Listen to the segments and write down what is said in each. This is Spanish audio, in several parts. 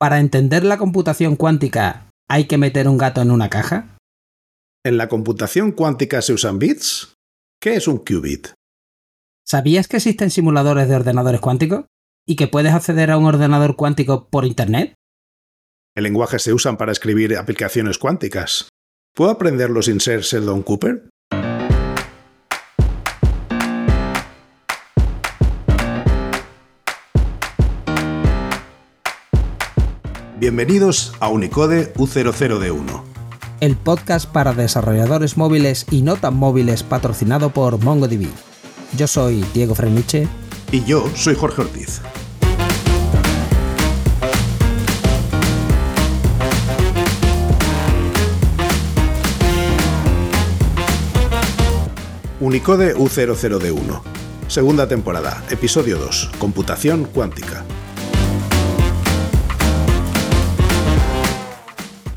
¿Para entender la computación cuántica hay que meter un gato en una caja? ¿En la computación cuántica se usan bits? ¿Qué es un qubit? ¿Sabías que existen simuladores de ordenadores cuánticos? ¿Y que puedes acceder a un ordenador cuántico por Internet? ¿El lenguaje se usan para escribir aplicaciones cuánticas? ¿Puedo aprenderlo sin ser Sheldon Cooper? Bienvenidos a Unicode U00D1. El podcast para desarrolladores móviles y no tan móviles patrocinado por MongoDB. Yo soy Diego Freniche. Y yo soy Jorge Ortiz. Unicode U00D1. Segunda temporada, episodio 2, Computación cuántica.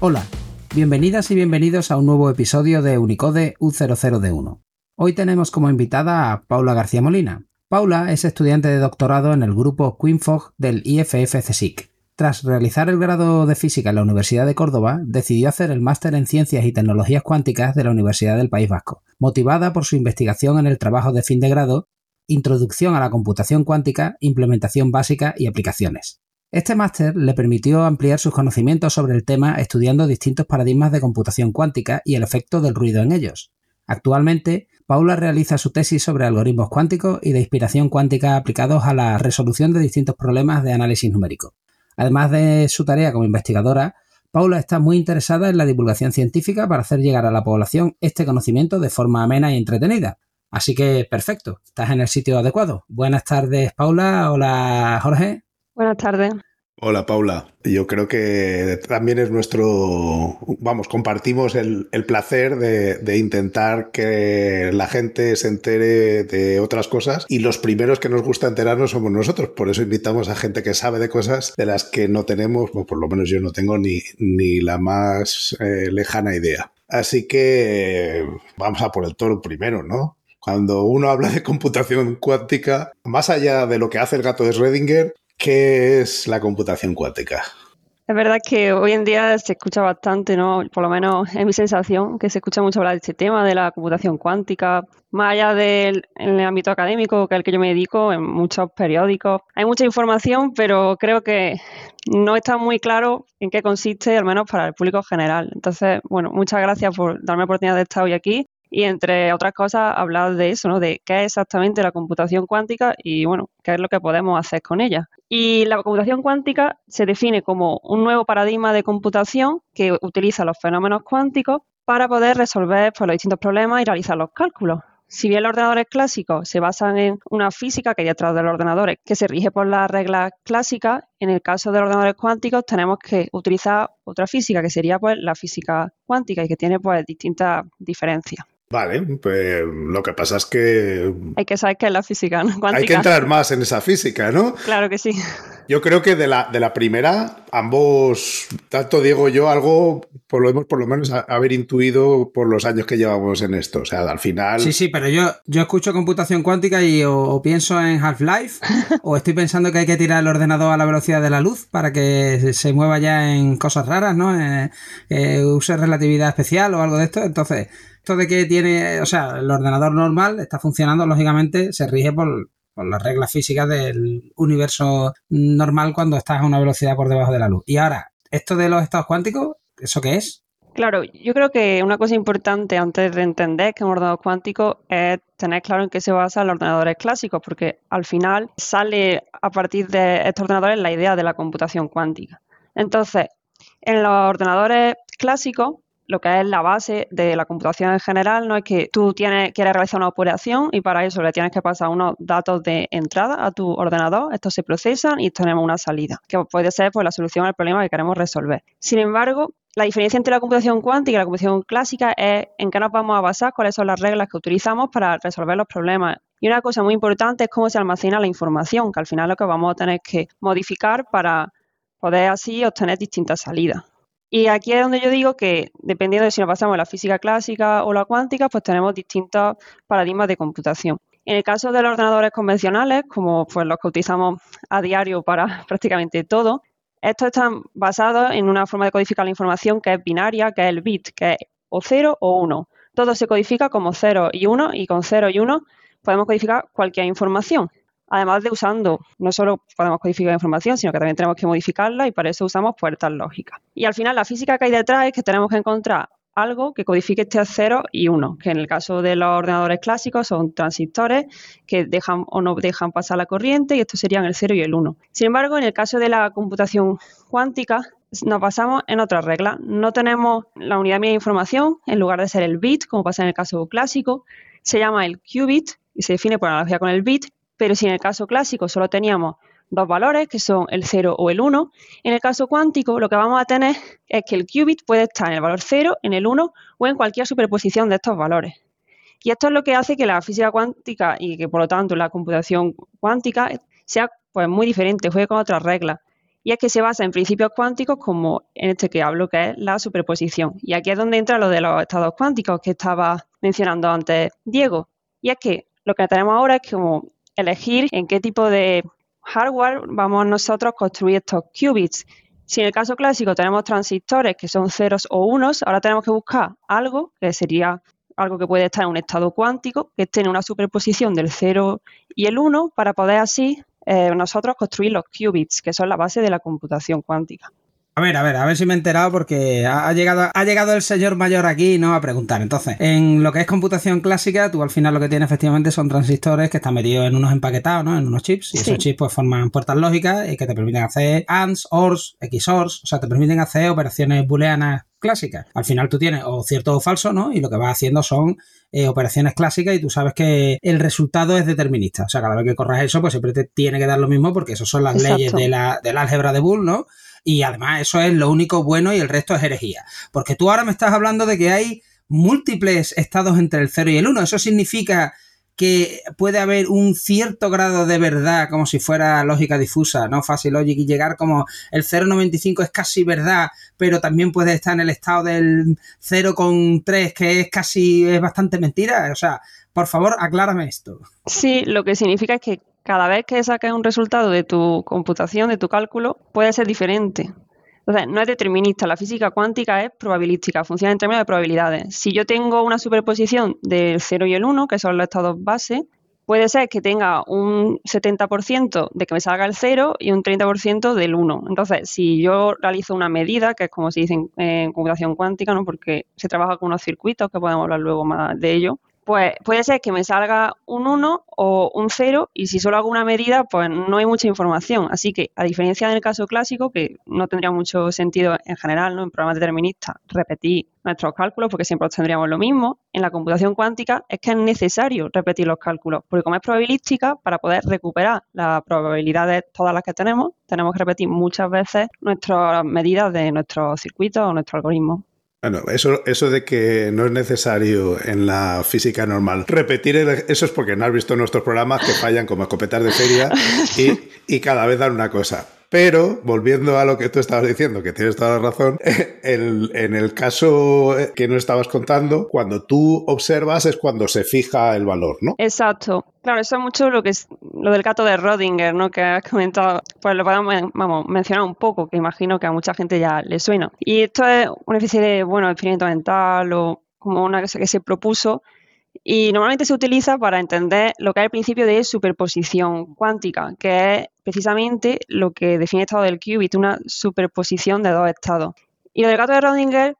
Hola, bienvenidas y bienvenidos a un nuevo episodio de Unicode U00D1. Hoy tenemos como invitada a Paula García Molina. Paula es estudiante de doctorado en el grupo QueenFog del IFF CSIC. Tras realizar el grado de física en la Universidad de Córdoba, decidió hacer el máster en Ciencias y Tecnologías Cuánticas de la Universidad del País Vasco, motivada por su investigación en el trabajo de fin de grado Introducción a la computación cuántica, implementación básica y aplicaciones. Este máster le permitió ampliar sus conocimientos sobre el tema estudiando distintos paradigmas de computación cuántica y el efecto del ruido en ellos. Actualmente, Paula realiza su tesis sobre algoritmos cuánticos y de inspiración cuántica aplicados a la resolución de distintos problemas de análisis numérico. Además de su tarea como investigadora, Paula está muy interesada en la divulgación científica para hacer llegar a la población este conocimiento de forma amena y entretenida. Así que perfecto, estás en el sitio adecuado. Buenas tardes, Paula. Hola, Jorge. Buenas tardes. Hola Paula, yo creo que también es nuestro, vamos, compartimos el, placer de, intentar que la gente se entere de otras cosas y los primeros que nos gusta enterarnos somos nosotros, por eso invitamos a gente que sabe de cosas de las que no tenemos, o por lo menos yo no tengo ni, ni la más eh, lejana idea. Así que vamos a por el toro primero, ¿no? Cuando uno habla de computación cuántica, más allá de lo que hace el gato de Schrödinger, ¿Qué es la computación cuántica? Es verdad que hoy en día se escucha bastante, ¿no? Por lo menos es mi sensación, que se escucha mucho hablar de este tema, de la computación cuántica, más allá del ámbito académico, que es el que yo me dedico, en muchos periódicos. Hay mucha información, pero creo que no está muy claro en qué consiste, al menos para el público general. Entonces, bueno, muchas gracias por darme la oportunidad de estar hoy aquí y entre otras cosas hablar de eso, ¿no? De qué es exactamente la computación cuántica y bueno, qué es lo que podemos hacer con ella. Y la computación cuántica se define como un nuevo paradigma de computación que utiliza los fenómenos cuánticos para poder resolver pues, los distintos problemas y realizar los cálculos. Si bien los ordenadores clásicos se basan en una física que hay detrás de los ordenadores que se rige por las reglas clásicas, en el caso de los ordenadores cuánticos tenemos que utilizar otra física que sería pues la física cuántica y que tiene pues distintas diferencias. Vale, pues lo que pasa es que... Hay que saber qué es la física cuántica. Hay que entrar más en esa física, ¿no? Claro que sí. Yo creo que de la, de la primera, ambos, tanto Diego y yo, algo por lo, hemos por lo menos haber intuido por los años que llevamos en esto. O sea, al final... Sí, sí, pero yo, yo escucho computación cuántica y o, pienso en Half-Life o estoy pensando que hay que tirar el ordenador a la velocidad de la luz para que se mueva ya en cosas raras, ¿no? Eh, eh, use relatividad especial o algo de esto. Entonces esto de que tiene, o sea, el ordenador normal está funcionando, lógicamente, se rige por, las reglas físicas del universo normal cuando estás a una velocidad por debajo de la luz. Y ahora, esto de los estados cuánticos, ¿eso qué es? Claro, yo creo que una cosa importante antes de entender que un ordenador cuántico es tener claro en qué se basan los ordenadores clásicos, porque al final sale a partir de estos ordenadores la idea de la computación cuántica. Entonces, en los ordenadores clásicos lo que es la base de la computación en general, no es que tú tienes, quieres realizar una operación y para eso le tienes que pasar unos datos de entrada a tu ordenador, estos se procesan y tenemos una salida, que puede ser pues, la solución al problema que queremos resolver. Sin embargo, la diferencia entre la computación cuántica y la computación clásica es en qué nos vamos a basar, cuáles son las reglas que utilizamos para resolver los problemas. Y una cosa muy importante es cómo se almacena la información, que al final es lo que vamos a tener que modificar para poder así obtener distintas salidas. Y aquí es donde yo digo que, dependiendo de si nos pasamos a la física clásica o la cuántica, pues tenemos distintos paradigmas de computación. En el caso de los ordenadores convencionales, como pues los que utilizamos a diario para prácticamente todo, estos están basados en una forma de codificar la información que es binaria, que es el bit, que es o 0 o 1. Todo se codifica como 0 y 1 y con 0 y 1 podemos codificar cualquier información. Además de usando, no solo podemos codificar información, sino que también tenemos que modificarla y para eso usamos puertas lógicas. Y al final la física que hay detrás es que tenemos que encontrar algo que codifique este 0 y 1, que en el caso de los ordenadores clásicos son transistores que dejan o no dejan pasar la corriente y estos serían el 0 y el 1. Sin embargo, en el caso de la computación cuántica nos basamos en otra regla. No tenemos la unidad mía de información, en lugar de ser el bit, como pasa en el caso clásico, se llama el qubit y se define por analogía con el bit, pero si en el caso clásico solo teníamos dos valores, que son el 0 o el 1. En el caso cuántico, lo que vamos a tener es que el qubit puede estar en el valor 0, en el 1 o en cualquier superposición de estos valores. Y esto es lo que hace que la física cuántica y que por lo tanto la computación cuántica sea pues, muy diferente, juegue con otras reglas. Y es que se basa en principios cuánticos como en este que hablo, que es la superposición. Y aquí es donde entra lo de los estados cuánticos que estaba mencionando antes Diego. Y es que lo que tenemos ahora es como elegir en qué tipo de hardware vamos nosotros a construir estos qubits. Si en el caso clásico tenemos transistores que son ceros o unos, ahora tenemos que buscar algo que sería algo que puede estar en un estado cuántico, que esté en una superposición del 0 y el 1, para poder así eh, nosotros construir los qubits, que son la base de la computación cuántica. A ver, a ver, a ver si me he enterado porque ha, llegado, ha llegado el señor mayor aquí ¿no? a preguntar. Entonces, en lo que es computación clásica, tú al final lo que tienes efectivamente son transistores que están metidos en unos empaquetados, ¿no? En unos chips. Y esos chips pues forman puertas lógicas y que te permiten hacer ANDs, ORs, XORs, o sea, te permiten hacer operaciones booleanas clásicas. Al final tú tienes o cierto o falso, ¿no? Y lo que vas haciendo son eh, operaciones clásicas y tú sabes que el resultado es determinista. O sea, cada vez que corras eso, pues siempre te tiene que dar lo mismo porque esas son las leyes de la, del álgebra de Boole, ¿no? Y además eso es lo único bueno y el resto es herejía. Porque tú ahora me estás hablando de que hay múltiples estados entre el 0 y el 1. Eso significa que puede haber un cierto grado de verdad, como si fuera lógica difusa, ¿no? Fácil logic y llegar como el 0,95 es casi verdad, pero también puede estar en el estado del 0,3 que es casi, es bastante mentira. O sea, por favor, aclárame esto. Sí, lo que significa es que cada vez que saques un resultado de tu computación, de tu cálculo, puede ser diferente. Entonces, no es determinista. La física cuántica es probabilística, funciona en términos de probabilidades. Si yo tengo una superposición del 0 y el 1, que son los estados base, puede ser que tenga un 70% de que me salga el 0 y un 30% del 1. Entonces, si yo realizo una medida, que es como se dice en, computación cuántica, ¿no? porque se trabaja con unos circuitos, que podemos hablar luego más de ello, pues puede ser que me salga un 1 o un 0 y si solo hago una medida, pues no hay mucha información. Así que, a diferencia del caso clásico, que no tendría mucho sentido en general, ¿no? en programas deterministas, repetir nuestros cálculos porque siempre obtendríamos lo mismo, en la computación cuántica es que es necesario repetir los cálculos, porque como es probabilística, para poder recuperar las probabilidades todas las que tenemos, tenemos que repetir muchas veces nuestras medidas de nuestros circuitos o nuestros algoritmos. Bueno, eso, eso de que no es necesario en la física normal repetir eso es porque no has visto nuestros programas que fallan como escopetas de feria y, y cada vez dan una cosa. Pero, volviendo a lo que tú estabas diciendo, que tienes toda la razón, en el caso que no estabas contando, cuando tú observas es cuando se fija el valor, ¿no? Exacto. Claro, eso es mucho lo que es lo del gato de Rodinger, ¿no? Que has comentado, pues lo podemos vamos, mencionar un poco, que imagino que a mucha gente ya le suena. Y esto es una especie de, bueno, experimento mental o como una cosa que se propuso y normalmente se utiliza para entender lo que es el principio de superposición cuántica, que es precisamente lo que define el estado del qubit, una superposición de dos estados. Y lo del gato de Rodinger,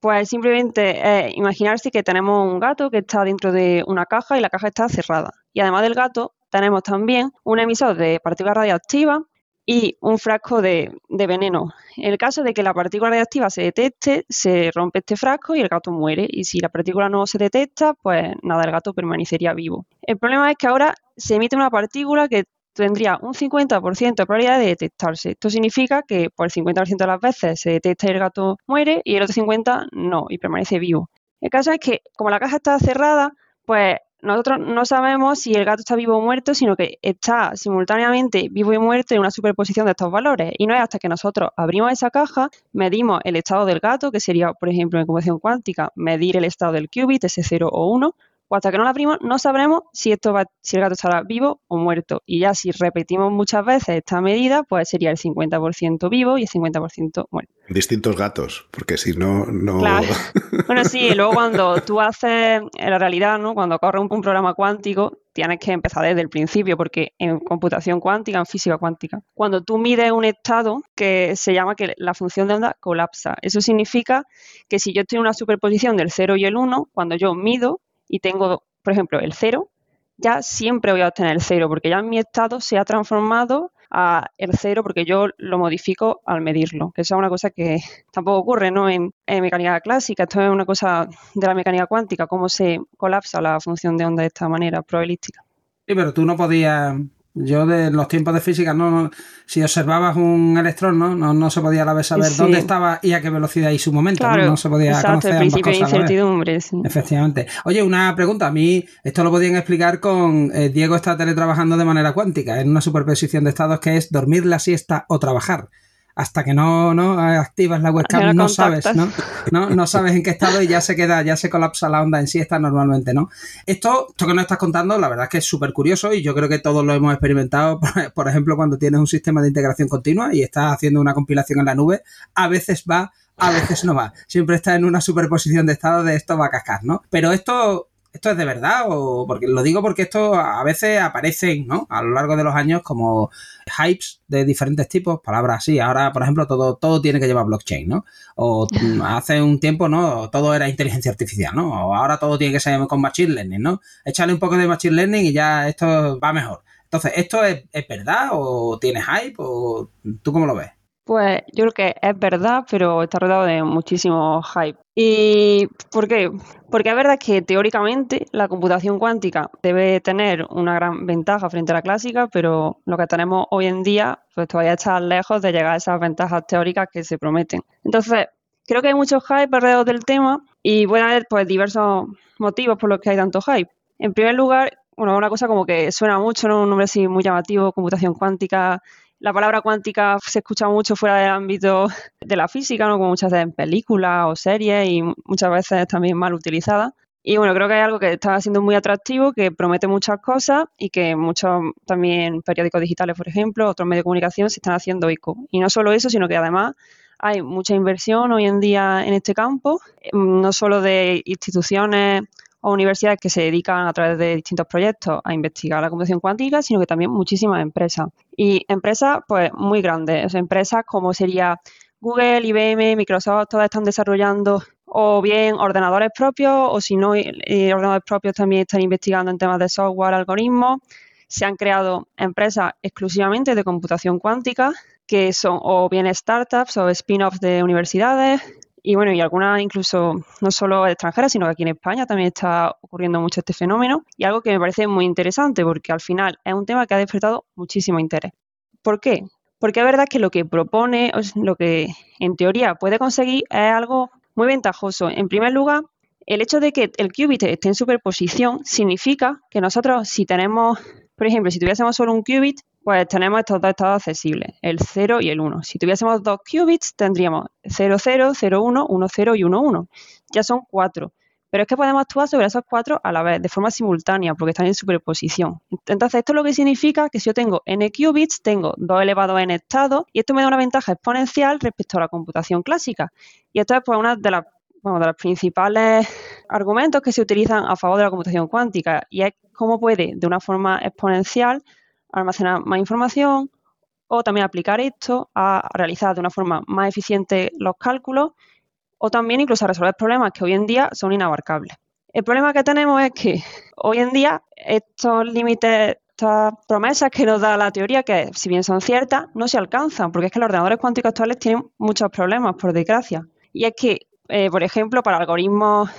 pues simplemente es imaginarse que tenemos un gato que está dentro de una caja y la caja está cerrada. Y además del gato, tenemos también un emisor de partículas radiactivas y un frasco de, veneno. En el caso de que la partícula radiactiva se detecte, se rompe este frasco y el gato muere. Y si la partícula no se detecta, pues nada, el gato permanecería vivo. El problema es que ahora se emite una partícula que tendría un 50% de probabilidad de detectarse. Esto significa que por el 50% de las veces se detecta y el gato muere y el otro 50% no y permanece vivo. El caso es que como la caja está cerrada, pues nosotros no sabemos si el gato está vivo o muerto, sino que está simultáneamente vivo y muerto en una superposición de estos valores. Y no es hasta que nosotros abrimos esa caja, medimos el estado del gato, que sería, por ejemplo, en computación cuántica, medir el estado del qubit, ese 0 o 1, Pues hasta que no la abrimos no sabremos si, esto va, si el gato estará vivo o muerto. Y ya si repetimos muchas veces esta medida, pues sería el 50% vivo y el 50% muerto. Distintos gatos, porque si no, no... Claro. Bueno, sí, y luego cuando tú haces, en la realidad, ¿no? cuando corre un, un programa cuántico, tienes que empezar desde el principio, porque en computación cuántica, en física cuántica, cuando tú mides un estado que se llama que la función de onda colapsa. Eso significa que si yo estoy en una superposición del 0 y el 1, cuando yo mido y tengo, por ejemplo, el 0, ya siempre voy a obtener el 0, porque ya mi estado se ha transformado a el 0 porque yo lo modifico al medirlo. Que eso es una cosa que tampoco ocurre ¿no? en, mecánica clásica. Esto es una cosa de la mecánica cuántica, cómo se colapsa la función de onda de esta manera probabilística. Sí, pero tú no podías yo de los tiempos de física, no, no si observabas un electrón, ¿no? No, no se podía a la vez saber sí. dónde estaba y a qué velocidad y su momento. Claro, ¿no? no se podía exacto, conocer el principio de incertidumbre. Sí. Efectivamente. Oye, una pregunta. A mí esto lo podían explicar con eh, Diego está teletrabajando de manera cuántica en una superposición de estados que es dormir la siesta o trabajar hasta que no, no activas la webcam no, no sabes, ¿no? ¿no? No sabes en qué estado y ya se queda, ya se colapsa la onda en siesta normalmente, ¿no? Esto, esto que nos estás contando, la verdad es que es súper curioso y yo creo que todos lo hemos experimentado, por ejemplo, cuando tienes un sistema de integración continua y estás haciendo una compilación en la nube, a veces va, a veces no va. Siempre está en una superposición de estados de esto va a cascar, ¿no? Pero esto ¿esto es de verdad? O porque lo digo porque esto a veces aparecen, ¿no? A lo largo de los años como hypes de diferentes tipos, palabras así. Ahora, por ejemplo, todo, todo tiene que llevar blockchain, ¿no? O hace un tiempo, ¿no? Todo era inteligencia artificial, ¿no? O ahora todo tiene que ser con machine learning, ¿no? Échale un poco de machine learning y ya esto va mejor. Entonces, ¿esto es, es verdad o tiene hype o tú cómo lo ves? Pues yo creo que es verdad, pero está rodeado de muchísimo hype. ¿Y por qué? Porque es verdad que teóricamente la computación cuántica debe tener una gran ventaja frente a la clásica, pero lo que tenemos hoy en día pues todavía está lejos de llegar a esas ventajas teóricas que se prometen. Entonces, creo que hay mucho hype alrededor del tema y puede haber pues diversos motivos por los que hay tanto hype. En primer lugar, bueno, una cosa como que suena mucho, ¿no? Un nombre así muy llamativo, computación cuántica, la palabra cuántica se escucha mucho fuera del ámbito de la física, ¿no? como muchas veces en películas o series y muchas veces también mal utilizada. Y bueno, creo que hay algo que está siendo muy atractivo, que promete muchas cosas y que muchos también periódicos digitales, por ejemplo, otros medios de comunicación se están haciendo eco. Y no solo eso, sino que además hay mucha inversión hoy en día en este campo, no solo de instituciones o universidades que se dedican a través de distintos proyectos a investigar la computación cuántica, sino que también muchísimas empresas. Y empresas, pues, muy grandes. Empresas como sería Google, IBM, Microsoft, todas están desarrollando o bien ordenadores propios, o si no, ordenadores propios también están investigando en temas de software, algoritmos. Se han creado empresas exclusivamente de computación cuántica, que son o bien startups o spin-offs de universidades, y bueno, y algunas incluso no solo extranjeras, sino que aquí en España también está ocurriendo mucho este fenómeno y algo que me parece muy interesante porque al final es un tema que ha despertado muchísimo interés. ¿Por qué? Porque es verdad que lo que propone, lo que en teoría puede conseguir es algo muy ventajoso. En primer lugar, el hecho de que el qubit esté en superposición significa que nosotros si tenemos, por ejemplo, si tuviésemos solo un qubit, pues tenemos estos dos estados accesibles, el 0 y el 1. Si tuviésemos dos qubits, tendríamos 0, 0, 0, 1, 1, 0 y 1, 1. Ya son cuatro. Pero es que podemos actuar sobre esos cuatro a la vez, de forma simultánea, porque están en superposición. Entonces, esto es lo que significa que si yo tengo n qubits, tengo 2 elevado a n estados, y esto me da una ventaja exponencial respecto a la computación clásica. Y esto es pues, una de las bueno, de los principales argumentos que se utilizan a favor de la computación cuántica, y es cómo puede, de una forma exponencial, almacenar más información o también aplicar esto a realizar de una forma más eficiente los cálculos o también incluso a resolver problemas que hoy en día son inabarcables. El problema que tenemos es que hoy en día estos límites, estas promesas que nos da la teoría, que si bien son ciertas, no se alcanzan, porque es que los ordenadores cuánticos actuales tienen muchos problemas, por desgracia. Y es que, eh, por ejemplo, para algoritmos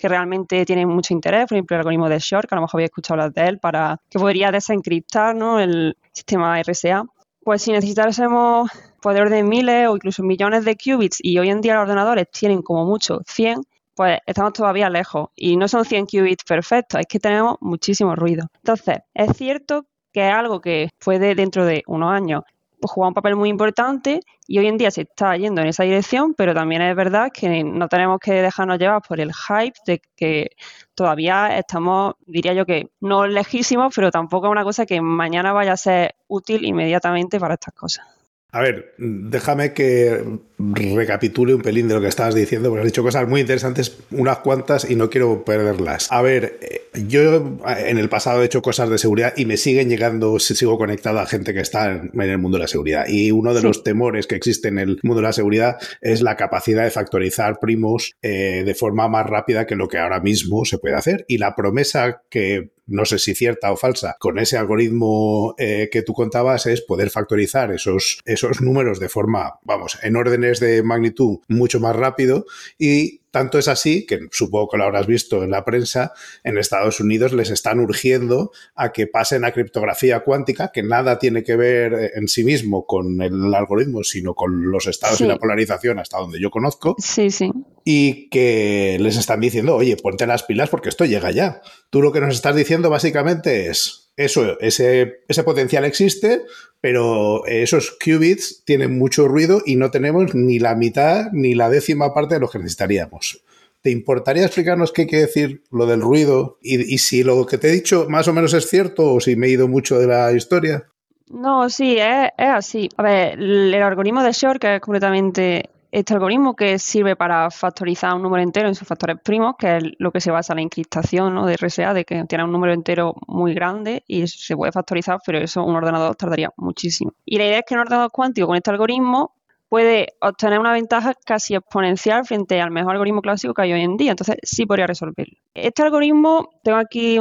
que realmente tienen mucho interés, por ejemplo el algoritmo de Short, que a lo mejor habéis escuchado hablar de él, para que podría desencriptar ¿no? el sistema RSA. Pues si necesitásemos poder de miles o incluso millones de qubits y hoy en día los ordenadores tienen como mucho 100, pues estamos todavía lejos y no son 100 qubits perfectos, es que tenemos muchísimo ruido. Entonces, es cierto que es algo que puede dentro de unos años jugaba un papel muy importante y hoy en día se está yendo en esa dirección, pero también es verdad que no tenemos que dejarnos llevar por el hype de que todavía estamos, diría yo que no lejísimos, pero tampoco es una cosa que mañana vaya a ser útil inmediatamente para estas cosas. A ver, déjame que recapitule un pelín de lo que estabas diciendo, porque has dicho cosas muy interesantes, unas cuantas, y no quiero perderlas. A ver, eh, yo en el pasado he hecho cosas de seguridad y me siguen llegando, sigo conectado a gente que está en, el mundo de la seguridad. Y uno de los temores que existe en el mundo de la seguridad es la capacidad de factorizar primos eh, de forma más rápida que lo que ahora mismo se puede hacer. Y la promesa que no sé si cierta o falsa, con ese algoritmo eh, que tú contabas es poder factorizar esos, esos números de forma, vamos, en órdenes de magnitud mucho más rápido y tanto es así, que supongo que lo habrás visto en la prensa, en Estados Unidos les están urgiendo a que pasen a criptografía cuántica, que nada tiene que ver eh, en sí mismo con el algoritmo, sino con los estados y la polarización, hasta donde yo conozco. Sí, sí. Y que les están diciendo, oye, ponte las pilas porque esto llega ya. Tú lo que nos estás diciendo básicamente es, eso, ese, ese potencial existe, pero esos qubits tienen mucho ruido y no tenemos ni la mitad ni la décima parte de lo que necesitaríamos. ¿Te importaría explicarnos qué quiere decir lo del ruido y, si lo que te he dicho más o menos es cierto o si me he ido mucho de la historia? No, sí, es, es así. A ver, el algoritmo de Shor, que es completamente este algoritmo que sirve para factorizar un número entero en sus factores primos, que es lo que se basa en la encriptación ¿no? de RSA, de que tiene un número entero muy grande y se puede factorizar, pero eso un ordenador tardaría muchísimo. Y la idea es que un ordenador cuántico con este algoritmo puede obtener una ventaja casi exponencial frente al mejor algoritmo clásico que hay hoy en día. Entonces, sí podría resolverlo. Este algoritmo, tengo aquí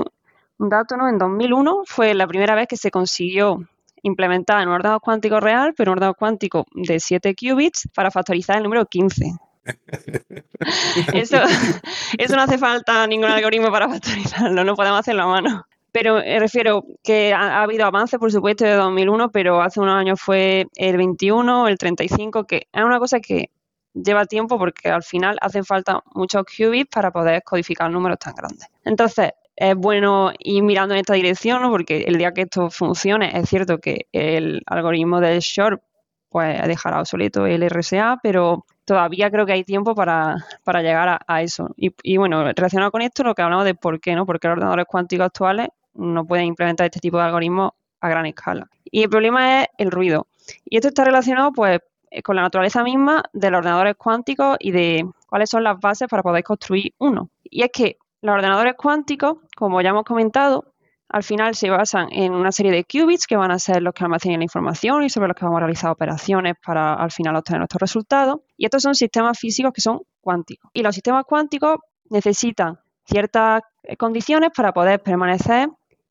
un dato, ¿no? En 2001 fue la primera vez que se consiguió implementada en un ordenador cuántico real, pero un ordenador cuántico de 7 qubits para factorizar el número 15. eso, eso no hace falta ningún algoritmo para factorizarlo, no podemos hacerlo a mano. Pero me eh, refiero que ha, habido avances, por supuesto, de 2001, pero hace unos años fue el 21, el 35, que es una cosa que lleva tiempo porque al final hacen falta muchos qubits para poder codificar números tan grandes. Entonces, es bueno ir mirando en esta dirección, ¿no? porque el día que esto funcione, es cierto que el algoritmo del short pues dejará obsoleto el RSA, pero todavía creo que hay tiempo para, llegar a, eso. Y, bueno, relacionado con esto, lo que hablamos de por qué, ¿no? Porque los ordenadores cuánticos actuales no pueden implementar este tipo de algoritmos a gran escala. Y el problema es el ruido. Y esto está relacionado, pues, con la naturaleza misma de los ordenadores cuánticos y de cuáles son las bases para poder construir uno. Y es que los ordenadores cuánticos, como ya hemos comentado, al final se basan en una serie de qubits que van a ser los que almacenan la información y sobre los que vamos a realizar operaciones para al final obtener nuestros resultados. Y estos son sistemas físicos que son cuánticos. Y los sistemas cuánticos necesitan ciertas condiciones para poder permanecer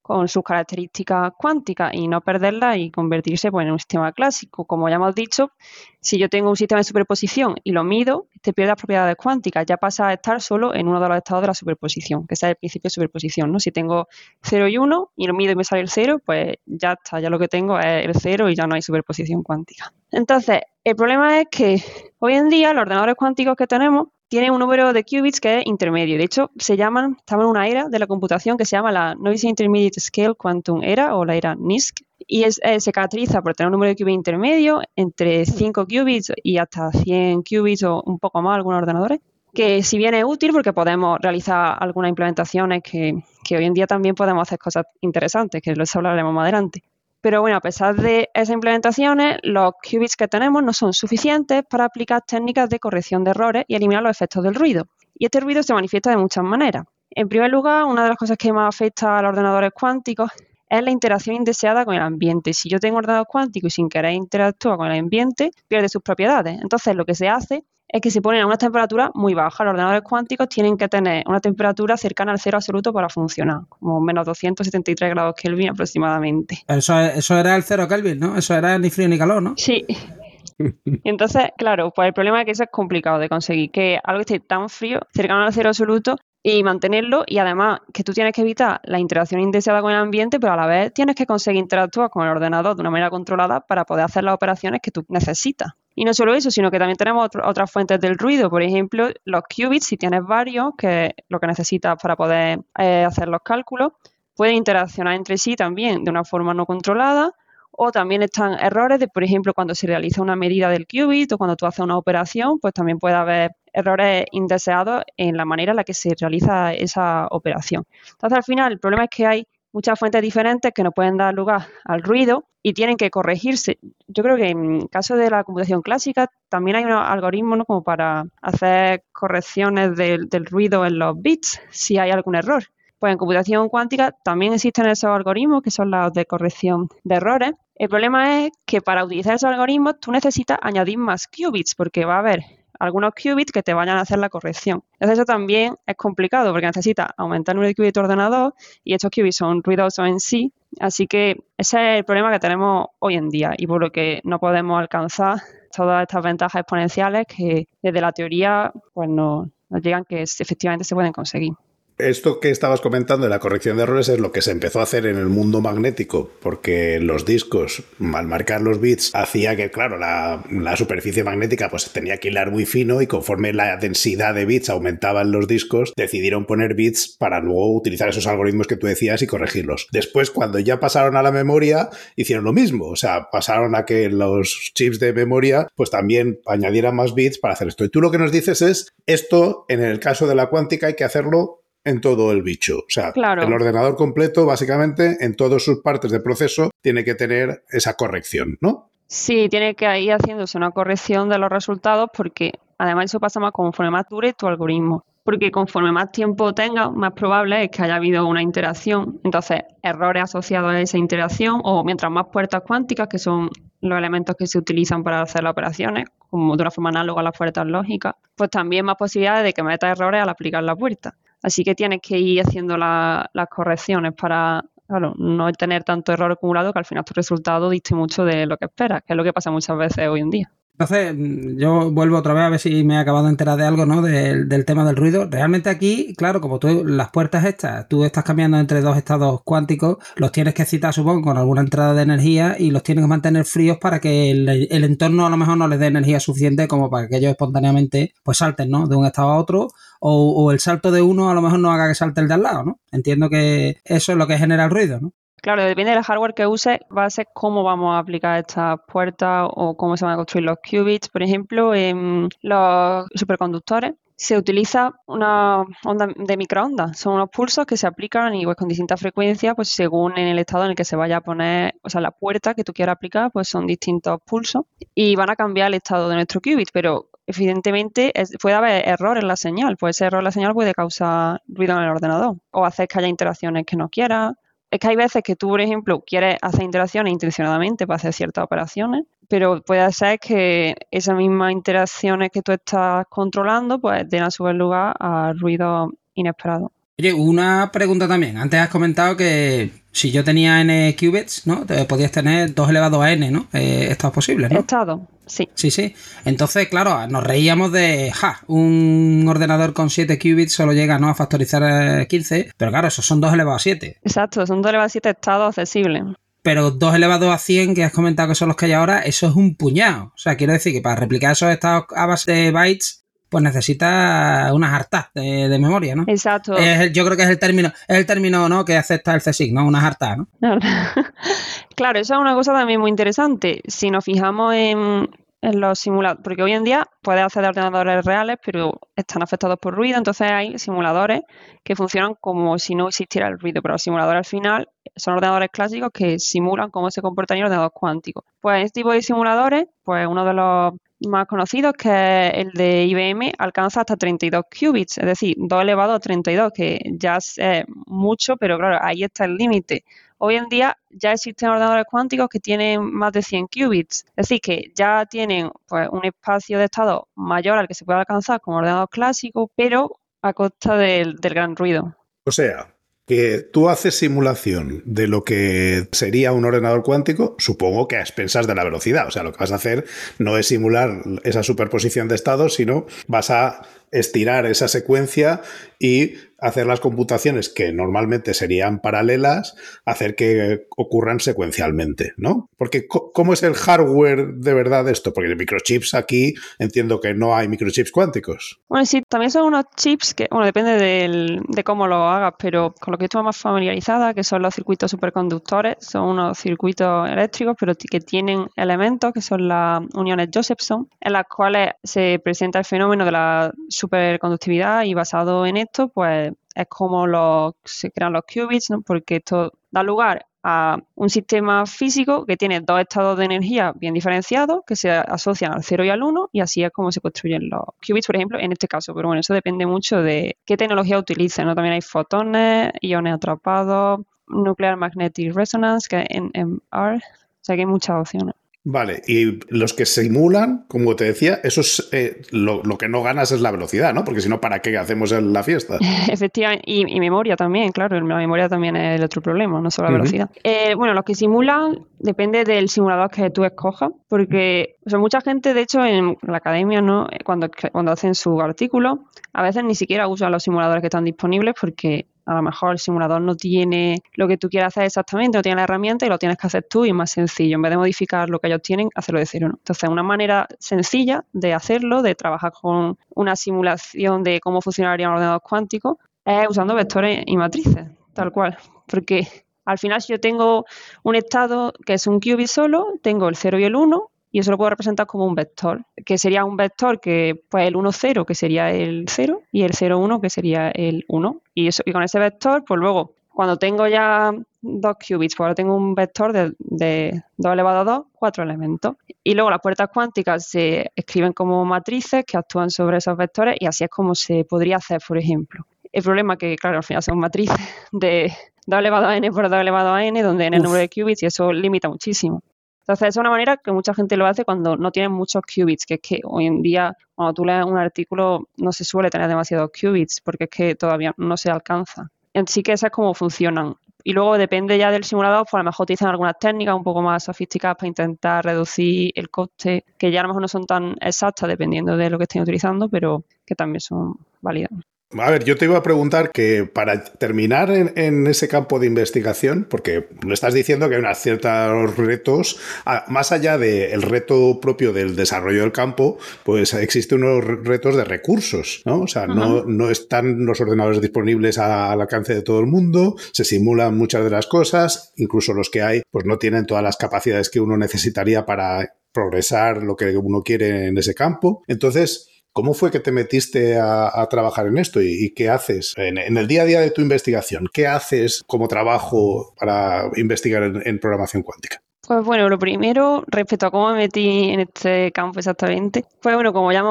con sus características cuánticas y no perderlas y convertirse pues, en un sistema clásico. Como ya hemos dicho, si yo tengo un sistema de superposición y lo mido, este pierde las propiedades cuánticas, ya pasa a estar solo en uno de los estados de la superposición, que es el principio de superposición. ¿no? Si tengo 0 y 1 y lo mido y me sale el 0, pues ya está, ya lo que tengo es el 0 y ya no hay superposición cuántica. Entonces, el problema es que hoy en día los ordenadores cuánticos que tenemos tiene un número de qubits que es intermedio. De hecho, se llaman, estamos en una era de la computación que se llama la Noisy Intermediate Scale Quantum Era o la era NISQ. Y eh, se caracteriza por tener un número de qubits intermedio entre 5 qubits y hasta 100 qubits o un poco más algunos ordenadores. Que si bien es útil porque podemos realizar algunas implementaciones que, que hoy en día también podemos hacer cosas interesantes, que eso hablaremos más adelante. Pero bueno, a pesar de esas implementaciones, los qubits que tenemos no son suficientes para aplicar técnicas de corrección de errores y eliminar los efectos del ruido. Y este ruido se manifiesta de muchas maneras. En primer lugar, una de las cosas que más afecta a los ordenadores cuánticos es la interacción indeseada con el ambiente. Si yo tengo un ordenador cuántico y sin querer interactúa con el ambiente, pierde sus propiedades. Entonces, lo que se hace es que se ponen a una temperatura muy baja. Los ordenadores cuánticos tienen que tener una temperatura cercana al cero absoluto para funcionar, como menos 273 grados Kelvin aproximadamente. Eso, eso era el cero Kelvin, ¿no? Eso era ni frío ni calor, ¿no? Sí. Entonces, claro, pues el problema es que eso es complicado de conseguir, que algo esté tan frío, cercano al cero absoluto, y mantenerlo y además que tú tienes que evitar la interacción indeseada con el ambiente, pero a la vez tienes que conseguir interactuar con el ordenador de una manera controlada para poder hacer las operaciones que tú necesitas. Y no solo eso, sino que también tenemos otras fuentes del ruido, por ejemplo, los qubits, si tienes varios, que es lo que necesitas para poder eh, hacer los cálculos, pueden interaccionar entre sí también de una forma no controlada O también están errores de, por ejemplo, cuando se realiza una medida del qubit o cuando tú haces una operación, pues también puede haber errores indeseados en la manera en la que se realiza esa operación. Entonces, al final, el problema es que hay muchas fuentes diferentes que no pueden dar lugar al ruido y tienen que corregirse. Yo creo que en caso de la computación clásica también hay unos algoritmos como para hacer correcciones del, del ruido en los bits si hay algún error. Pues en computación cuántica también existen esos algoritmos que son los de corrección de errores. El problema es que para utilizar esos algoritmos tú necesitas añadir más qubits porque va a haber algunos qubits que te vayan a hacer la corrección. Entonces eso también es complicado porque necesitas aumentar el número de qubits de ordenador y estos qubits son ruidosos en sí. Así que ese es el problema que tenemos hoy en día y por lo que no podemos alcanzar todas estas ventajas exponenciales que desde la teoría pues nos, nos llegan que efectivamente se pueden conseguir. Esto que estabas comentando de la corrección de errores es lo que se empezó a hacer en el mundo magnético, porque los discos, al marcar los bits, hacía que, claro, la, superficie magnética pues tenía que hilar muy fino y conforme la densidad de bits aumentaba en los discos, decidieron poner bits para luego utilizar esos algoritmos que tú decías y corregirlos. Después, cuando ya pasaron a la memoria, hicieron lo mismo, o sea, pasaron a que los chips de memoria pues también añadieran más bits para hacer esto. Y tú lo que nos dices es, esto en el caso de la cuántica hay que hacerlo en todo el bicho. O sea, el ordenador completo, básicamente, en todas sus partes de proceso, tiene que tener esa corrección, ¿no? Sí, tiene que ir haciéndose una corrección de los resultados porque además eso pasa más conforme más dure tu algoritmo. Porque conforme más tiempo tenga, más probable es que haya habido una interacción. Entonces, errores asociados a esa interacción o mientras más puertas cuánticas, que son los elementos que se utilizan para hacer las operaciones, como de una forma análoga a las puertas lógicas, pues también más posibilidades de que meta errores al aplicar la puerta. Así que tienes que ir haciendo las correcciones para no tener tanto error acumulado que al final tu resultado diste mucho de lo que esperas, que es lo que pasa muchas veces hoy en día. Entonces, mm, yo vuelvo otra vez a ver si me he acabado de enterar de algo, ¿no? Del, tema del ruido. Realmente aquí, claro, como tú, las puertas estas, tú estás cambiando entre dos estados cuánticos, los tienes que citar, supongo, con alguna entrada de energía y los tienes que mantener fríos para que el, entorno a lo mejor no les dé energía suficiente como para que ellos espontáneamente pues salten, ¿no? De un estado a otro o, o el salto de uno a lo mejor no haga que salte el de al lado, ¿no? Entiendo que eso es lo que genera el ruido, ¿no? Claro, depende del hardware que use, va a ser cómo vamos a aplicar estas puertas o cómo se van a construir los qubits. Por ejemplo, en los superconductores se utiliza una onda de microondas. Son unos pulsos que se aplican y pues, con distintas frecuencias, pues según en el estado en el que se vaya a poner, o sea, la puerta que tú quieras aplicar, pues son distintos pulsos y van a cambiar el estado de nuestro qubit, pero evidentemente puede haber error en la señal, pues ese error en la señal puede causar ruido en el ordenador o hacer que haya interacciones que no quieras es que hay veces que tú, por ejemplo, quieres hacer interacciones intencionadamente para hacer ciertas operaciones, pero puede ser que esas mismas interacciones que tú estás controlando, pues den a su vez lugar a ruido inesperado. Oye, una pregunta también. Antes has comentado que si yo tenía n qubits, ¿no? Podías tener 2 elevado a n, ¿no? Eh, esto es posible, ¿no? Estado, sí. Sí, sí. Entonces, claro, nos reíamos de, ja, un ordenador con 7 qubits solo llega, ¿no? A factorizar 15, eh, pero claro, esos son 2 elevado a 7. Exacto, son 2 elevado a 7 estados accesibles. Pero 2 elevado a 100, que has comentado que son los que hay ahora, eso es un puñado. O sea, quiero decir que para replicar esos estados a base de bytes, pues necesita unas hartas de, memoria, ¿no? Exacto. yo creo que es el término, es el término, ¿no? Que acepta el CSIC, ¿no? Unas hartas, ¿no? claro, eso es una cosa también muy interesante. Si nos fijamos en, en los simuladores, porque hoy en día puedes hacer de ordenadores reales, pero están afectados por ruido, entonces hay simuladores que funcionan como si no existiera el ruido, pero los simuladores al final son ordenadores clásicos que simulan cómo se comportaría un ordenador cuántico. Pues este tipo de simuladores, pues uno de los más conocidos, que el de IBM, alcanza hasta 32 qubits, es decir, 2 elevado a 32, que ya es mucho, pero claro, ahí está el límite. Hoy en día ya existen ordenadores cuánticos que tienen más de 100 qubits, es decir, que ya tienen pues, un espacio de estado mayor al que se puede alcanzar como ordenador clásico, pero a costa del, del gran ruido. O sea, que tú haces simulación de lo que sería un ordenador cuántico, supongo que a expensas de la velocidad. O sea, lo que vas a hacer no es simular esa superposición de estados, sino vas a estirar esa secuencia y hacer las computaciones que normalmente serían paralelas, hacer que ocurran secuencialmente, ¿no? Porque ¿cómo es el hardware de verdad de esto? Porque de microchips aquí entiendo que no hay microchips cuánticos. Bueno, sí, también son unos chips que, bueno, depende de cómo lo hagas, pero con lo que estoy más familiarizada, que son los circuitos superconductores, son unos circuitos eléctricos, pero que tienen elementos que son las uniones Josephson, en las cuales se presenta el fenómeno de la superconductividad y basado en esto, pues es como se crean los qubits, ¿no? porque esto da lugar a un sistema físico que tiene dos estados de energía bien diferenciados que se asocian al 0 y al 1 y así es como se construyen los qubits, por ejemplo, en este caso. Pero bueno, eso depende mucho de qué tecnología utilicen. ¿no? También hay fotones, iones atrapados, nuclear magnetic resonance, que en NMR, o sea que hay muchas opciones. Vale, y los que simulan, como te decía, eso es eh, lo, que no ganas es la velocidad, ¿no? Porque si no, ¿para qué hacemos la fiesta? Efectivamente, y, memoria también, claro, la memoria también es el otro problema, no solo la velocidad. Eh, bueno, los que simulan depende del simulador que tú escojas, porque o sea, mucha gente, de hecho, en la academia, ¿no? Cuando, cuando hacen su artículo, a veces ni siquiera usan los simuladores que están disponibles porque a lo mejor el simulador no tiene lo que tú quieras hacer exactamente, no tiene la herramienta y lo tienes que hacer tú y más sencillo. En vez de modificar lo que ellos tienen, hacerlo de cero. ¿no? Entonces, una manera sencilla de hacerlo, de trabajar con una simulación de cómo funcionaría un ordenador cuántico, es usando vectores y matrices, tal cual. Porque al final, si yo tengo un estado que es un qubit solo, tengo el 0 y el 1, y eso lo puedo representar como un vector, que sería un vector que, pues el 1, 0, que sería el 0, y el 0, 1, que sería el 1. Y, eso, y con ese vector, pues luego, cuando tengo ya dos qubits, pues ahora tengo un vector de, de 2 elevado a 2, cuatro elementos. Y luego las puertas cuánticas se escriben como matrices que actúan sobre esos vectores y así es como se podría hacer, por ejemplo. El problema es que, claro, al final son matrices de 2 elevado a n por 2 elevado a n, donde n es el número de qubits y eso limita muchísimo. Entonces, es una manera que mucha gente lo hace cuando no tienen muchos qubits, que es que hoy en día, cuando tú lees un artículo, no se suele tener demasiados qubits, porque es que todavía no se alcanza. Así que esa es como funcionan. Y luego depende ya del simulador, pues a lo mejor utilizan algunas técnicas un poco más sofisticadas para intentar reducir el coste, que ya a lo mejor no son tan exactas dependiendo de lo que estén utilizando, pero que también son válidas. A ver, yo te iba a preguntar que para terminar en, ese campo de investigación, porque me estás diciendo que hay unos ciertos retos, más allá del reto propio del desarrollo del campo, pues existen unos retos de recursos, ¿no? O sea, no, no, están los ordenadores disponibles al alcance de todo el mundo, se simulan muchas de las cosas, incluso los que hay, pues no tienen todas las capacidades que uno necesitaría para progresar lo que uno quiere en ese campo. Entonces, ¿Cómo fue que te metiste a, trabajar en esto y, qué haces en, el día a día de tu investigación? ¿Qué haces como trabajo para investigar en, programación cuántica? Pues bueno, lo primero, respecto a cómo me metí en este campo exactamente, pues bueno, como ya,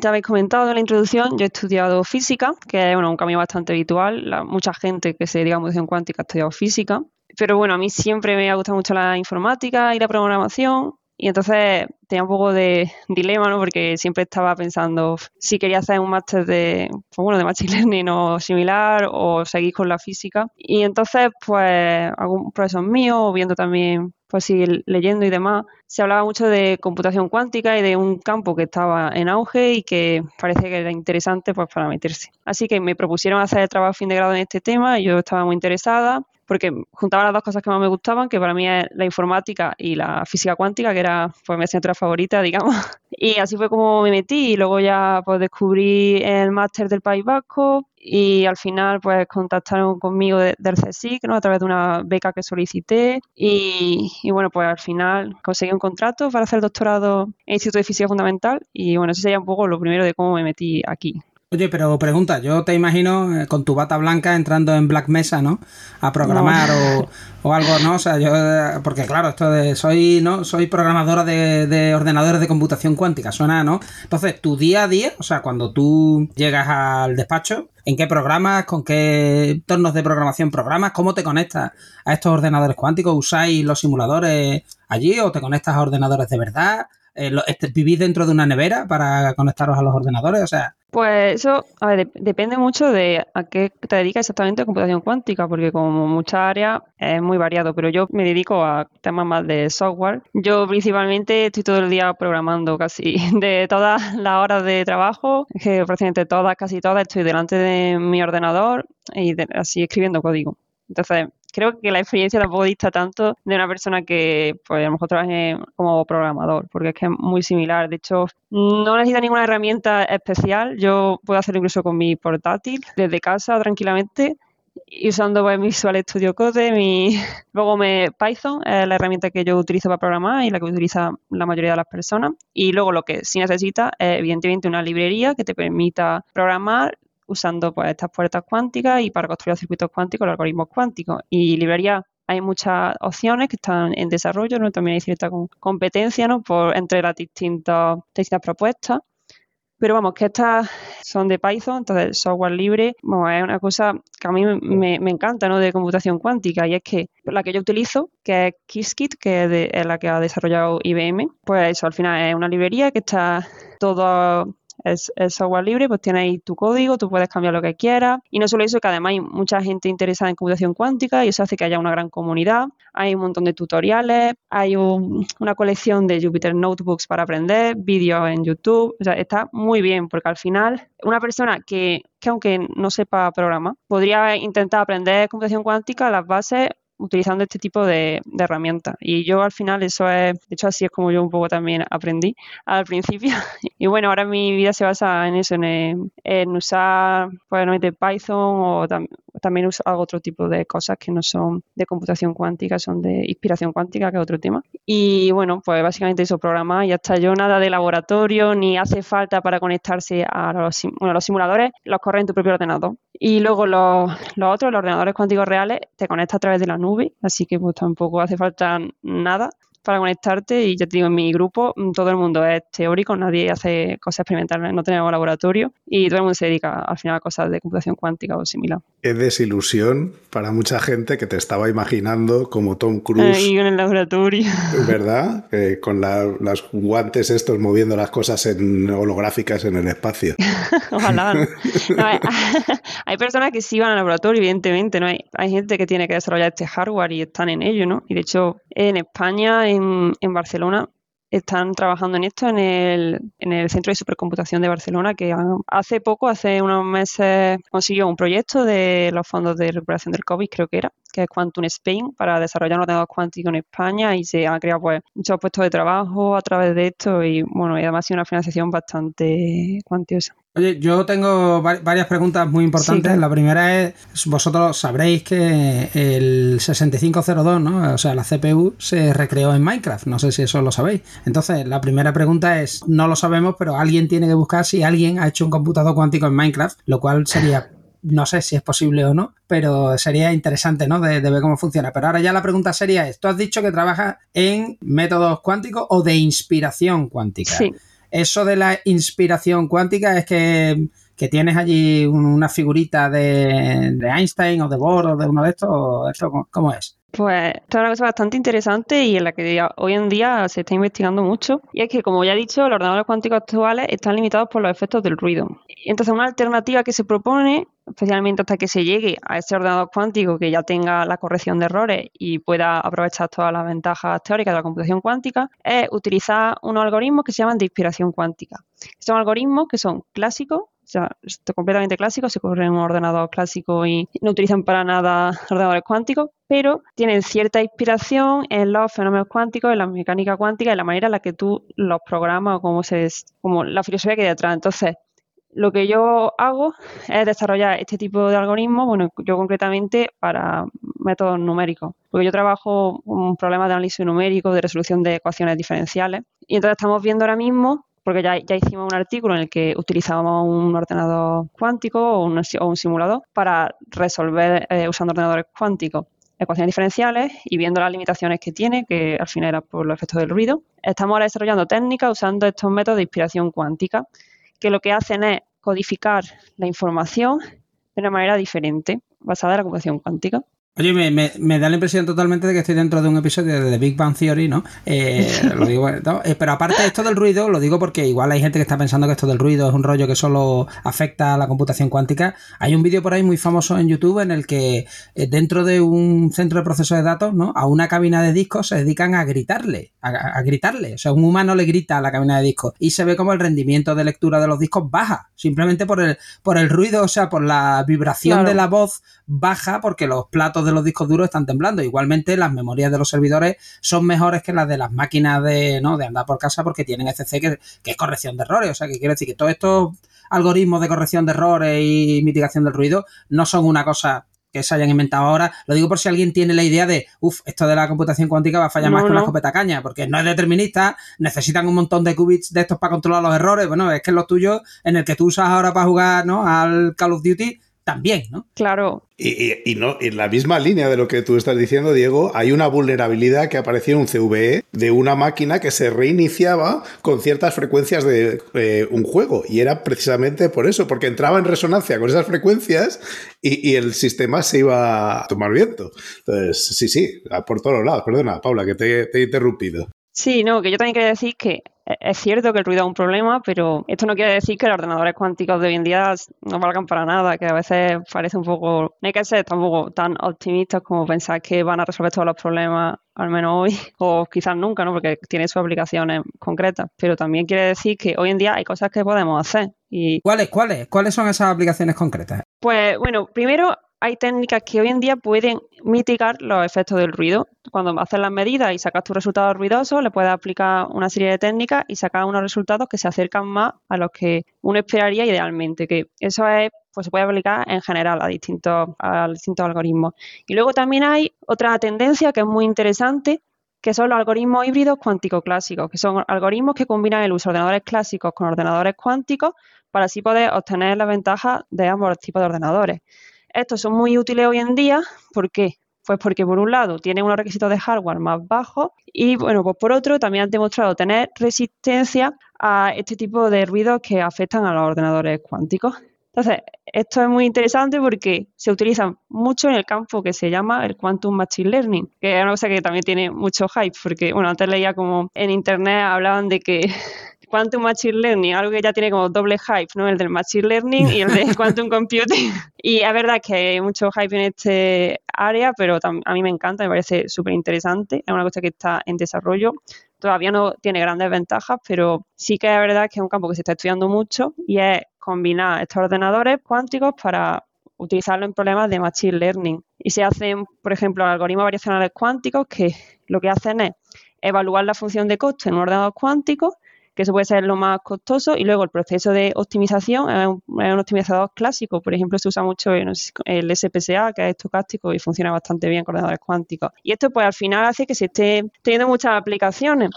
ya habéis comentado en la introducción, yo he estudiado física, que es bueno, un camino bastante habitual. mucha gente que se dedica a computación cuántica ha estudiado física. Pero bueno, a mí siempre me ha gustado mucho la informática y la programación y entonces tenía un poco de dilema, ¿no? Porque siempre estaba pensando si quería hacer un máster de, pues bueno, de Machine Learning o similar o seguir con la física. Y entonces, pues, algún profesor mío, viendo también, pues sí, leyendo y demás, se hablaba mucho de computación cuántica y de un campo que estaba en auge y que parece que era interesante, pues, para meterse. Así que me propusieron hacer el trabajo fin de grado en este tema y yo estaba muy interesada porque juntaba las dos cosas que más me gustaban, que para mí es la informática y la física cuántica, que era pues mi asignatura favorita, digamos. Y así fue como me metí y luego ya pues descubrí el máster del País Vasco y al final pues contactaron conmigo del CSIC, ¿no? A través de una beca que solicité y, y, bueno, pues al final conseguí un contrato para hacer doctorado en el Instituto de Física Fundamental y bueno, eso sería un poco lo primero de cómo me metí aquí. Oye, pero pregunta, yo te imagino eh, con tu bata blanca entrando en Black Mesa, ¿no? A programar o, algo, ¿no? O sea, yo, eh, porque claro, esto de, soy, ¿no? Soy programadora de, ordenadores de computación cuántica, suena, ¿no? Entonces, tu día a día, o sea, cuando tú llegas al despacho, ¿en qué programas, con qué entornos de programación programas, cómo te conectas a estos ordenadores cuánticos? ¿Usáis los simuladores allí o te conectas a ordenadores de verdad? Eh, ¿Vivís dentro de una nevera para conectaros a los ordenadores? O sea, Pues eso, depende mucho de a qué te dedicas exactamente a computación cuántica, porque como muchas áreas es muy variado, pero yo me dedico a temas más de software. Yo principalmente estoy todo el día programando casi de todas las horas de trabajo, que prácticamente todas, casi todas, estoy delante de mi ordenador y así escribiendo código. Entonces, creo que la experiencia tampoco dista tanto de una persona que, pues, a lo mejor trabaje como programador, porque es que es muy similar. De hecho, no necesita ninguna herramienta especial. Yo puedo hacerlo incluso con mi portátil, desde casa, tranquilamente y usando pues, Visual Studio Code, mi... luego me Python es la herramienta que yo utilizo para programar y la que utiliza la mayoría de las personas. Y luego lo que sí necesita es evidentemente una librería que te permita programar usando pues, estas puertas cuánticas y para construir los circuitos cuánticos, los algoritmos cuánticos. Y librería hay muchas opciones que están en desarrollo, ¿no? también hay cierta competencia ¿no? Por, entre las distintas, distintas propuestas. Pero vamos, que estas son de Python, entonces software libre, bueno, es una cosa que a mí me, encanta, ¿no? De computación cuántica, y es que la que yo utilizo, que es Qiskit, que es, la que ha desarrollado IBM, pues eso al final es una librería que está todo es, software libre, pues tienes ahí tu código, tú puedes cambiar lo que quieras. Y no solo eso, que además hay mucha gente interesada en computación cuántica y eso hace que haya una gran comunidad. Hay un montón de tutoriales, hay una colección de Jupyter Notebooks para aprender, vídeos en YouTube. O sea, está muy bien porque al final una persona que, que aunque no sepa programar, podría intentar aprender computación cuántica, las bases utilizando este tipo de, herramientas. Y yo al final eso es, de hecho así es como yo un poco también aprendí al principio. y bueno, ahora mi vida se basa en eso, en, en usar pues, Python o también uso, hago otro tipo de cosas que no son de computación cuántica, son de inspiración cuántica, que es otro tema. Y bueno, pues básicamente eso, programar y hasta yo nada de laboratorio, ni hace falta para conectarse a los, bueno, los simuladores, los corre en tu propio ordenador. Y luego los, los otros, los ordenadores cuánticos reales, te conectas a través de la nube, así que pues tampoco hace falta nada para conectarte y ya te digo, en mi grupo mm, todo el mundo es teórico, nadie hace cosas experimentales, no tenemos laboratorio y todo el mundo se dedica al final a cosas de computación cuántica o similar. Qué desilusión para mucha gente que te estaba imaginando como Tom Cruise. Ahí en el laboratorio. ¿Verdad? con los guantes estos moviendo las cosas en holográficas en el espacio. Ojalá. hay, personas que sí van al laboratorio, evidentemente, ¿no? Hay, hay gente que tiene que desarrollar este hardware y están en ello, ¿no? Y de hecho, en España, en, Barcelona están trabajando en esto en el, en el Centro de Supercomputación de Barcelona, que hace poco, hace unos meses, consiguió un proyecto de los fondos de recuperación del COVID, creo que era, que es Quantum Spain, para desarrollar un ordenador cuántico en España y se han creado pues, muchos puestos de trabajo a través de esto y bueno, y además ha sido una financiación bastante cuantiosa. Oye, yo tengo varias preguntas muy importantes. La primera es, vosotros sabréis que el 6502, ¿no? O sea, la CPU se recreó en Minecraft. No sé si eso lo sabéis. Entonces, la primera pregunta es, no lo sabemos, pero alguien tiene que buscar si alguien ha hecho un computador cuántico en Minecraft, lo cual sería no sé si es posible o no, pero sería interesante, ¿no? De, de, ver cómo funciona. Pero ahora ya la pregunta sería es, tú has dicho que trabajas en métodos cuánticos o de inspiración cuántica. Sí. Eso de la inspiración cuántica es que, tienes allí una figurita de, Einstein o de Bohr o de uno de estos, ¿esto cómo es? Pues esta es una cosa bastante interesante y en la que hoy en día se está investigando mucho. Y es que, como ya he dicho, los ordenadores cuánticos actuales están limitados por los efectos del ruido. Entonces, una alternativa que se propone, especialmente hasta que se llegue a ese ordenador cuántico que ya tenga la corrección de errores y pueda aprovechar todas las ventajas teóricas de la computación cuántica, es utilizar unos algoritmos que se llaman de inspiración cuántica. Son algoritmos que son clásicos o sea, completamente clásico, se corre en un ordenador clásico y no utilizan para nada ordenadores cuánticos, pero tienen cierta inspiración en los fenómenos cuánticos, en la mecánica cuántica, en la manera en la que tú los programas o cómo se, como la filosofía que hay detrás. Entonces, lo que yo hago es desarrollar este tipo de algoritmos, bueno, yo concretamente para métodos numéricos, porque yo trabajo un problema de análisis numérico, de resolución de ecuaciones diferenciales, y entonces estamos viendo ahora mismo porque ya, ya hicimos un artículo en el que utilizábamos un ordenador cuántico o un, simulador para resolver eh, usando ordenadores cuánticos ecuaciones diferenciales y viendo las limitaciones que tiene, que al final era por los efectos del ruido. Estamos ahora desarrollando técnicas usando estos métodos de inspiración cuántica, que lo que hacen es codificar la información de una manera diferente, basada en la computación cuántica. Oye, me, da la impresión totalmente de que estoy dentro de un episodio de The Big Bang Theory, ¿no? Eh, lo digo, eh, pero aparte de esto del ruido, lo digo porque igual hay gente que está pensando que esto del ruido es un rollo que solo afecta a la computación cuántica. Hay un vídeo por ahí muy famoso en YouTube en el que eh, dentro de un centro de proceso de datos, ¿no? A una cabina de discos se dedican a gritarle, a, gritarle. O sea, un humano le grita a la cabina de discos y se ve como el rendimiento de lectura de los discos baja, simplemente por el, por el ruido, o sea, por la vibración de la voz baja porque los platos de los discos duros están temblando. Igualmente, las memorias de los servidores son mejores que las de las máquinas de, ¿no? de andar por casa porque tienen FC que, que es corrección de errores. O sea, que quiere decir que todos estos algoritmos de corrección de errores y mitigación del ruido no son una cosa que se hayan inventado ahora. Lo digo por si alguien tiene la idea de, uff, esto de la computación cuántica va a fallar más que una escopeta caña, porque no es determinista, necesitan un montón de qubits de estos para controlar los errores. Bueno, es que lo tuyo, en el que tú usas ahora para jugar ¿no? al Call of Duty, también, ¿no? Claro. Y, no, en la misma línea de lo que tú estás diciendo, Diego, hay una vulnerabilidad que apareció en un CVE de una máquina que se reiniciaba con ciertas frecuencias de eh, un juego. Y era precisamente por eso, porque entraba en resonancia con esas frecuencias y, el sistema se iba a tomar viento. Entonces, sí, sí, por todos lados. Perdona, Paula, que te, te he interrumpido. Sí, no, que yo también quería decir que es cierto que el ruido es un problema, pero esto no quiere decir que los ordenadores cuánticos de hoy en día no valgan para nada, que a veces parece un poco, no hay que ser tampoco tan optimistas como pensar que van a resolver todos los problemas, al menos hoy, o quizás nunca, ¿no? Porque tiene sus aplicaciones concretas, pero también quiere decir que hoy en día hay cosas que podemos hacer. Y... ¿Cuáles, cuáles? ¿Cuáles son esas aplicaciones concretas? Pues bueno, primero hay técnicas que hoy en día pueden mitigar los efectos del ruido. Cuando haces las medidas y sacas tus resultados ruidosos, le puedes aplicar una serie de técnicas y sacar unos resultados que se acercan más a los que uno esperaría idealmente, que eso es pues se puede aplicar en general a distintos, a distintos algoritmos. Y luego también hay otra tendencia que es muy interesante, que son los algoritmos híbridos cuántico clásicos, que son algoritmos que combinan el uso de ordenadores clásicos con ordenadores cuánticos para así poder obtener las ventajas de ambos tipos de ordenadores. Estos son muy útiles hoy en día. ¿Por qué? Pues porque por un lado tienen unos requisitos de hardware más bajos y bueno, pues por otro también han demostrado tener resistencia a este tipo de ruidos que afectan a los ordenadores cuánticos. Entonces, esto es muy interesante porque se utilizan mucho en el campo que se llama el Quantum Machine Learning, que es una cosa que también tiene mucho hype, porque, bueno, antes leía como en internet hablaban de que Quantum Machine Learning, algo que ya tiene como doble hype, ¿no? El del Machine Learning y el de Quantum Computing. Y es verdad que hay mucho hype en este área, pero a mí me encanta, me parece súper interesante. Es una cosa que está en desarrollo. Todavía no tiene grandes ventajas, pero sí que es verdad que es un campo que se está estudiando mucho y es combinar estos ordenadores cuánticos para utilizarlo en problemas de Machine Learning. Y se hacen, por ejemplo, algoritmos variacionales cuánticos que lo que hacen es evaluar la función de coste en un ordenador cuántico que eso puede ser lo más costoso. Y luego el proceso de optimización es un, optimizador clásico. Por ejemplo, se usa mucho el SPSA, que es estocástico y funciona bastante bien con ordenadores cuánticos. Y esto pues al final hace que se esté teniendo muchas aplicaciones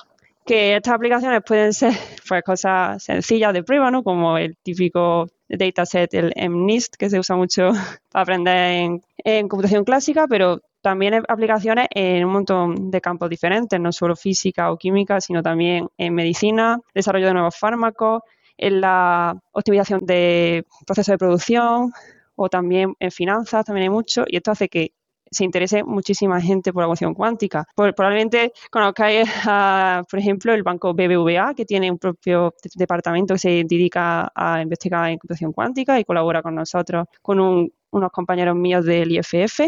que estas aplicaciones pueden ser pues, cosas sencillas de prueba, ¿no? Como el típico dataset, el MNIST, que se usa mucho para aprender en, en computación clásica, pero también aplicaciones en un montón de campos diferentes, no solo física o química, sino también en medicina, desarrollo de nuevos fármacos, en la optimización de procesos de producción o también en finanzas, también hay mucho, y esto hace que se interese muchísima gente por la cuestión cuántica. probablemente conozcáis, por ejemplo, el banco BBVA, que tiene un propio departamento que se dedica a investigar en computación cuántica y colabora con nosotros, con unos compañeros míos del IFF.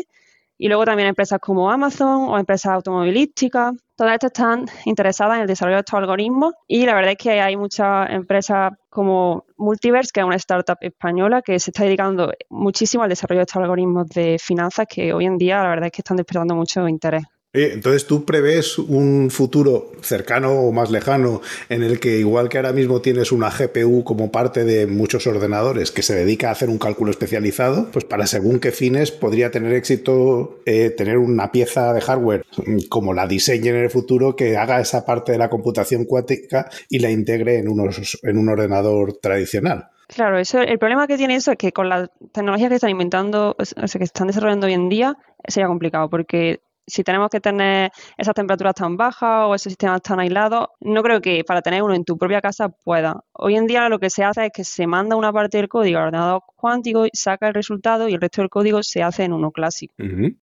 Y luego también empresas como Amazon o empresas automovilísticas. Todas estas están interesadas en el desarrollo de estos algoritmos y la verdad es que hay muchas empresas como Multiverse, que es una startup española que se está dedicando muchísimo al desarrollo de estos algoritmos de finanzas que hoy en día la verdad es que están despertando mucho interés entonces tú prevés un futuro cercano o más lejano en el que igual que ahora mismo tienes una GPU como parte de muchos ordenadores que se dedica a hacer un cálculo especializado, pues para según qué fines podría tener éxito eh, tener una pieza de hardware como la diseñe en el futuro que haga esa parte de la computación cuántica y la integre en, unos, en un ordenador tradicional. Claro, eso, el problema que tiene eso es que con las tecnologías que están inventando, o sea, que están desarrollando hoy en día, sería complicado porque si tenemos que tener esas temperaturas tan bajas o esos sistemas tan aislados, no creo que para tener uno en tu propia casa pueda. Hoy en día lo que se hace es que se manda una parte del código al ordenador cuántico, saca el resultado y el resto del código se hace en uno clásico.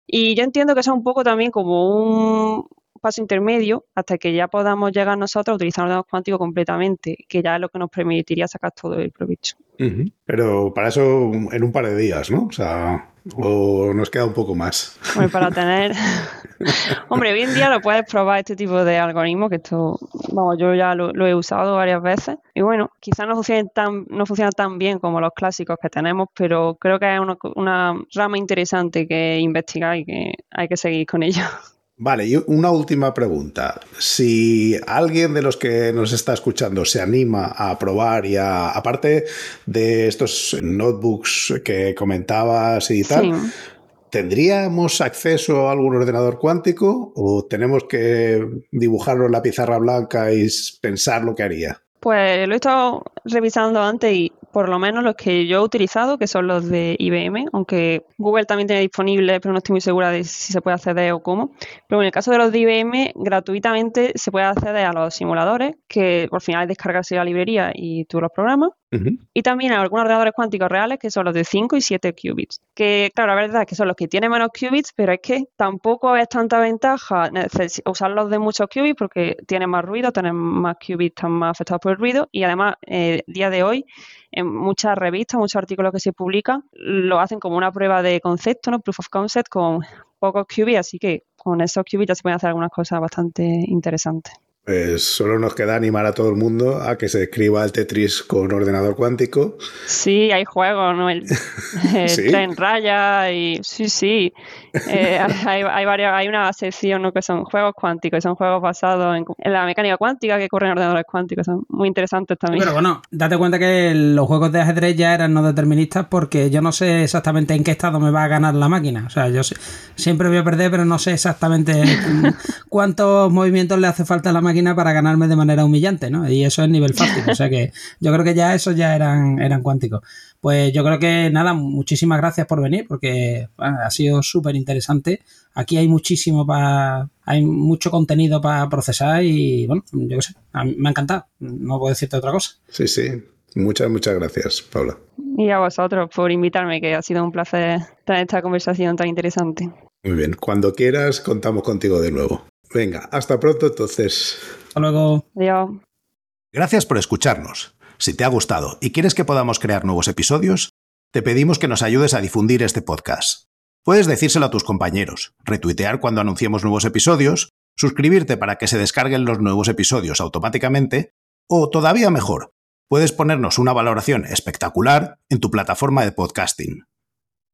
Y yo entiendo que es un poco también como un paso intermedio hasta que ya podamos llegar nosotros a utilizar ordenador cuántico completamente, que ya es lo que nos permitiría sacar todo el provecho. Pero para eso en un par de días, ¿no? O sea, o nos queda un poco más. Hombre, para tener. Hombre, hoy en día lo puedes probar este tipo de algoritmo, que esto, vamos, yo ya lo, he usado varias veces. Y bueno, quizás no funcione tan, no funciona tan bien como los clásicos que tenemos, pero creo que es una, una rama interesante que investigar y que hay que seguir con ello. Vale, y una última pregunta. Si alguien de los que nos está escuchando se anima a probar y a, aparte de estos notebooks que comentabas y tal, ¿tendríamos acceso a algún ordenador cuántico o tenemos que dibujarlo en la pizarra blanca y pensar lo que haría? Pues lo he estado revisando antes y por lo menos los que yo he utilizado, que son los de IBM, aunque Google también tiene disponible, pero no estoy muy segura de si se puede acceder o cómo. Pero en el caso de los de IBM, gratuitamente se puede acceder a los simuladores, que por final es descargarse la librería y tú los programas. Y también a algunos ordenadores cuánticos reales que son los de 5 y 7 qubits. Que, claro, la verdad es que son los que tienen menos qubits, pero es que tampoco es tanta ventaja usarlos de muchos qubits porque tienen más ruido, tienen más qubits, están más afectados por el ruido. Y además, eh, día de hoy, en muchas revistas, muchos artículos que se publican, lo hacen como una prueba de concepto, ¿no? Proof of concept con pocos qubits, así que con esos qubits se pueden hacer algunas cosas bastante interesantes. Pues solo nos queda animar a todo el mundo a que se escriba el Tetris con ordenador cuántico. Sí, hay juegos, ¿no? El, Tren Raya y sí, sí. Eh, hay, hay, varias, hay una sección ¿no? que son juegos cuánticos, son juegos basados en, la mecánica cuántica que ocurren en ordenadores cuánticos, son muy interesantes también. Pero bueno, date cuenta que los juegos de ajedrez ya eran no deterministas porque yo no sé exactamente en qué estado me va a ganar la máquina. O sea, yo siempre voy a perder, pero no sé exactamente cuántos movimientos le hace falta a la máquina para ganarme de manera humillante, ¿no? Y eso es nivel fácil. O sea que yo creo que ya esos ya eran, eran cuánticos. Pues yo creo que nada, muchísimas gracias por venir porque ha sido súper interesante. Aquí hay muchísimo para, hay mucho contenido para procesar y bueno, yo qué sé, me ha encantado. No puedo decirte otra cosa. Sí, sí. Muchas, muchas gracias, Paula. Y a vosotros por invitarme, que ha sido un placer tener esta conversación tan interesante. Muy bien, cuando quieras contamos contigo de nuevo. Venga, hasta pronto entonces. Hasta luego. Adiós. Gracias por escucharnos. Si te ha gustado y quieres que podamos crear nuevos episodios, te pedimos que nos ayudes a difundir este podcast. Puedes decírselo a tus compañeros, retuitear cuando anunciemos nuevos episodios, suscribirte para que se descarguen los nuevos episodios automáticamente, o todavía mejor, puedes ponernos una valoración espectacular en tu plataforma de podcasting.